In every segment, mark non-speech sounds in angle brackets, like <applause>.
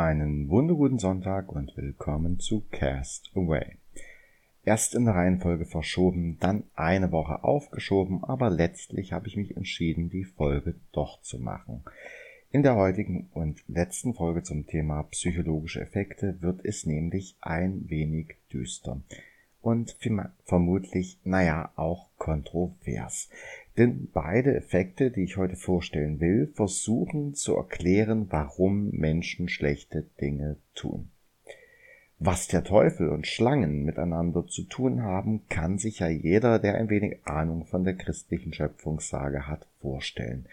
Einen wunderguten Sonntag und willkommen zu Cast Away. Erst in der Reihenfolge verschoben, dann eine Woche aufgeschoben, aber letztlich habe ich mich entschieden, die Folge doch zu machen. In der heutigen und letzten Folge zum Thema psychologische Effekte wird es nämlich ein wenig düster und vermutlich, naja, auch kontrovers. Denn beide Effekte, die ich heute vorstellen will, versuchen zu erklären, warum Menschen schlechte Dinge tun. Was der Teufel und Schlangen miteinander zu tun haben, kann sich ja jeder, der ein wenig Ahnung von der christlichen Schöpfungssage hat, vorstellen.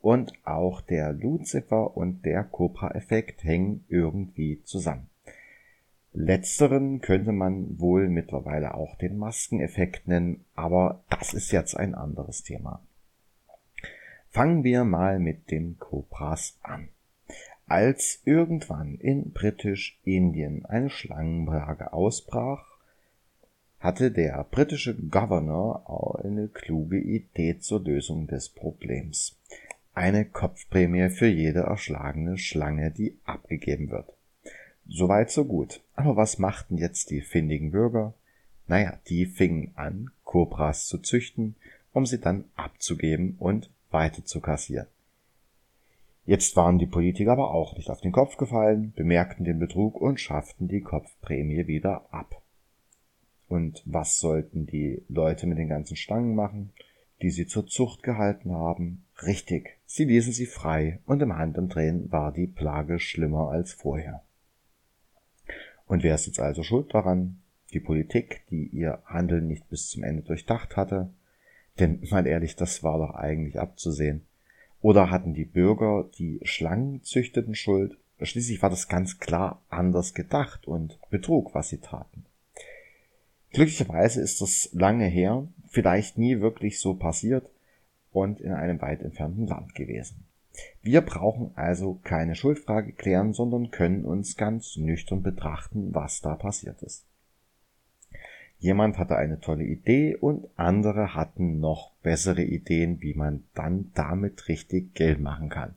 Und auch der Luzifer und der Cobra-Effekt hängen irgendwie zusammen. Letzteren könnte man wohl mittlerweile auch den Maskeneffekt nennen, aber das ist jetzt ein anderes Thema. Fangen wir mal mit den Cobras an. Als irgendwann in Britisch-Indien eine Schlangenplage ausbrach, hatte der britische Governor eine kluge Idee zur Lösung des Problems. Eine Kopfprämie für jede erschlagene Schlange, die abgegeben wird. Soweit so gut. Aber was machten jetzt die findigen Bürger? Naja, die fingen an, Kobras zu züchten, um sie dann abzugeben und weiter zu kassieren. Jetzt waren die Politiker aber auch nicht auf den Kopf gefallen, bemerkten den Betrug und schafften die Kopfprämie wieder ab. Und was sollten die Leute mit den ganzen Stangen machen, die sie zur Zucht gehalten haben? Richtig, sie ließen sie frei und im Handumdrehen war die Plage schlimmer als vorher. Und wer ist jetzt also schuld daran? Die Politik, die ihr Handeln nicht bis zum Ende durchdacht hatte? Denn <laughs> mal ehrlich, das war doch eigentlich abzusehen. Oder hatten die Bürger, die Schlangen züchteten, Schuld? Schließlich war das ganz klar anders gedacht und Betrug, was sie taten. Glücklicherweise ist das lange her, vielleicht nie wirklich so passiert und in einem weit entfernten Land gewesen. Wir brauchen also keine Schuldfrage klären, sondern können uns ganz nüchtern betrachten, was da passiert ist. Jemand hatte eine tolle Idee und andere hatten noch bessere Ideen, wie man dann damit richtig Geld machen kann.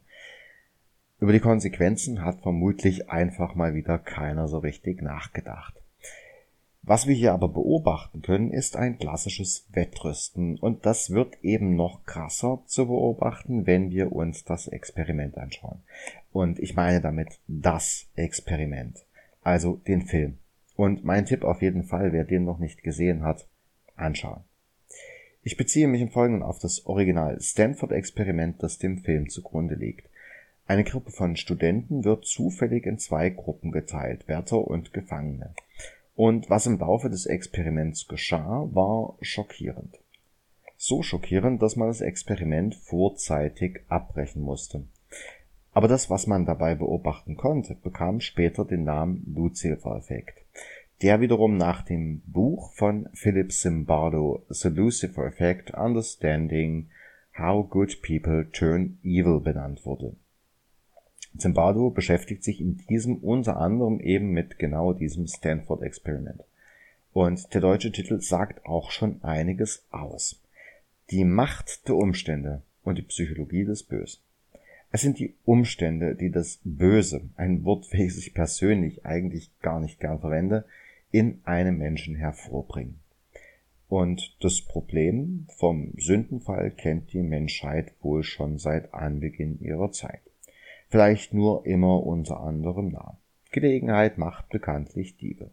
Über die Konsequenzen hat vermutlich einfach mal wieder keiner so richtig nachgedacht. Was wir hier aber beobachten können, ist ein klassisches Wettrüsten und das wird eben noch krasser zu beobachten, wenn wir uns das Experiment anschauen. Und ich meine damit das Experiment, also den Film. Und mein Tipp auf jeden Fall, wer den noch nicht gesehen hat, anschauen. Ich beziehe mich im Folgenden auf das Original Stanford-Experiment, das dem Film zugrunde liegt. Eine Gruppe von Studenten wird zufällig in zwei Gruppen geteilt, Wärter und Gefangene. Und was im Laufe des Experiments geschah, war schockierend. So schockierend, dass man das Experiment vorzeitig abbrechen musste. Aber das, was man dabei beobachten konnte, bekam später den Namen Lucifer-Effekt, der wiederum nach dem Buch von Philip Zimbardo The Lucifer Effect Understanding How Good People Turn Evil benannt wurde. Zimbardo beschäftigt sich in diesem unter anderem eben mit genau diesem Stanford Experiment. Und der deutsche Titel sagt auch schon einiges aus. Die Macht der Umstände und die Psychologie des Bösen. Es sind die Umstände, die das Böse, ein Wort, <laughs> welches ich persönlich eigentlich gar nicht gern verwende, in einem Menschen hervorbringen. Und das Problem vom Sündenfall kennt die Menschheit wohl schon seit Anbeginn ihrer Zeit vielleicht nur immer unter anderem Namen. Gelegenheit macht bekanntlich Diebe.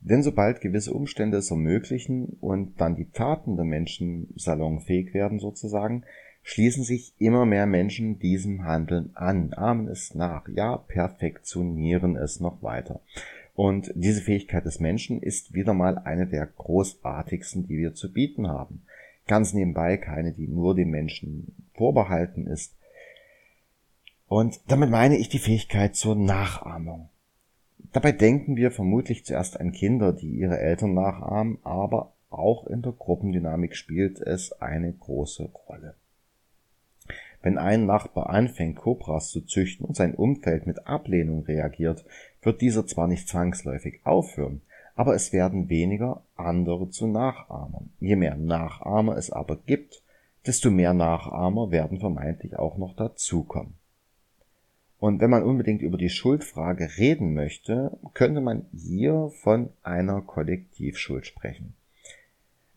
Denn sobald gewisse Umstände es ermöglichen und dann die Taten der Menschen salonfähig werden sozusagen, schließen sich immer mehr Menschen diesem Handeln an, ahmen es nach, ja perfektionieren es noch weiter. Und diese Fähigkeit des Menschen ist wieder mal eine der großartigsten, die wir zu bieten haben. Ganz nebenbei keine, die nur dem Menschen vorbehalten ist, und damit meine ich die Fähigkeit zur Nachahmung. Dabei denken wir vermutlich zuerst an Kinder, die ihre Eltern nachahmen, aber auch in der Gruppendynamik spielt es eine große Rolle. Wenn ein Nachbar anfängt, Kobras zu züchten und sein Umfeld mit Ablehnung reagiert, wird dieser zwar nicht zwangsläufig aufhören, aber es werden weniger andere zu Nachahmern. Je mehr Nachahmer es aber gibt, desto mehr Nachahmer werden vermeintlich auch noch dazukommen. Und wenn man unbedingt über die Schuldfrage reden möchte, könnte man hier von einer Kollektivschuld sprechen.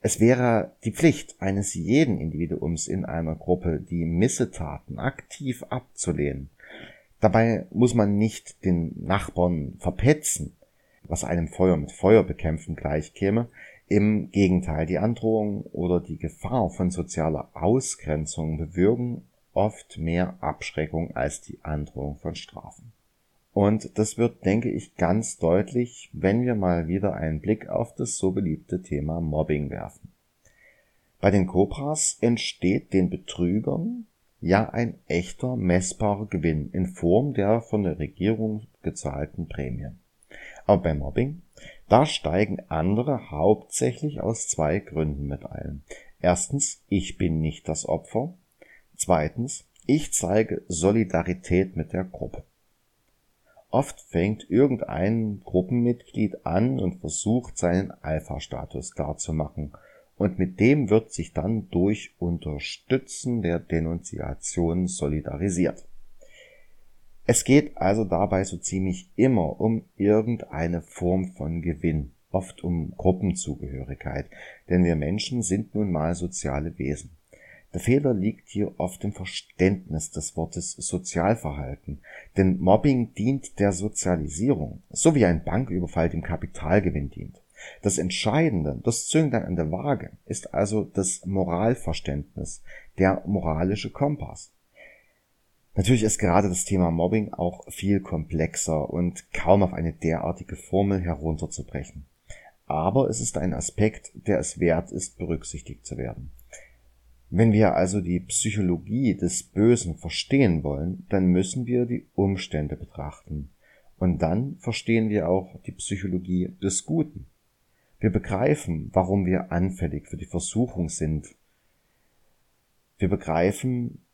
Es wäre die Pflicht eines jeden Individuums in einer Gruppe, die Missetaten aktiv abzulehnen. Dabei muss man nicht den Nachbarn verpetzen, was einem Feuer mit Feuer bekämpfen gleichkäme. Im Gegenteil, die Androhung oder die Gefahr von sozialer Ausgrenzung bewirken oft mehr Abschreckung als die Androhung von Strafen. Und das wird, denke ich, ganz deutlich, wenn wir mal wieder einen Blick auf das so beliebte Thema Mobbing werfen. Bei den Cobras entsteht den Betrügern ja ein echter messbarer Gewinn in Form der von der Regierung gezahlten Prämien. Aber beim Mobbing, da steigen andere hauptsächlich aus zwei Gründen mit ein. Erstens, ich bin nicht das Opfer Zweitens, ich zeige Solidarität mit der Gruppe. Oft fängt irgendein Gruppenmitglied an und versucht seinen Alpha-Status klarzumachen und mit dem wird sich dann durch Unterstützen der Denunziation solidarisiert. Es geht also dabei so ziemlich immer um irgendeine Form von Gewinn, oft um Gruppenzugehörigkeit, denn wir Menschen sind nun mal soziale Wesen. Der Fehler liegt hier oft im Verständnis des Wortes Sozialverhalten, denn Mobbing dient der Sozialisierung, so wie ein Banküberfall dem Kapitalgewinn dient. Das Entscheidende, das Zünglein an der Waage, ist also das Moralverständnis, der moralische Kompass. Natürlich ist gerade das Thema Mobbing auch viel komplexer und kaum auf eine derartige Formel herunterzubrechen. Aber es ist ein Aspekt, der es wert ist, berücksichtigt zu werden. Wenn wir also die Psychologie des Bösen verstehen wollen, dann müssen wir die Umstände betrachten. Und dann verstehen wir auch die Psychologie des Guten. Wir begreifen, warum wir anfällig für die Versuchung sind. Wir begreifen,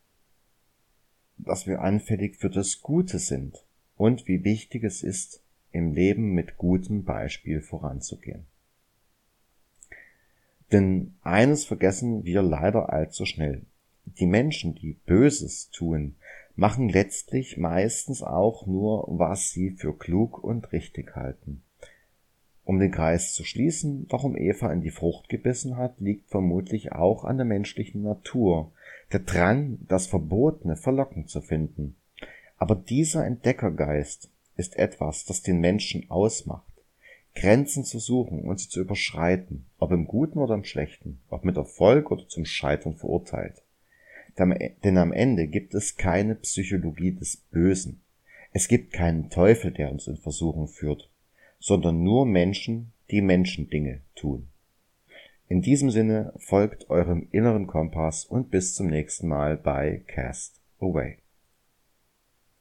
dass wir anfällig für das Gute sind und wie wichtig es ist, im Leben mit gutem Beispiel voranzugehen. Denn eines vergessen wir leider allzu schnell. Die Menschen, die Böses tun, machen letztlich meistens auch nur, was sie für klug und richtig halten. Um den Kreis zu schließen, warum Eva in die Frucht gebissen hat, liegt vermutlich auch an der menschlichen Natur, der Drang, das Verbotene verlockend zu finden. Aber dieser Entdeckergeist ist etwas, das den Menschen ausmacht. Grenzen zu suchen und sie zu überschreiten, ob im Guten oder im Schlechten, ob mit Erfolg oder zum Scheitern verurteilt. Denn am Ende gibt es keine Psychologie des Bösen. Es gibt keinen Teufel, der uns in Versuchung führt, sondern nur Menschen, die Menschendinge tun. In diesem Sinne folgt eurem inneren Kompass und bis zum nächsten Mal bei Cast Away.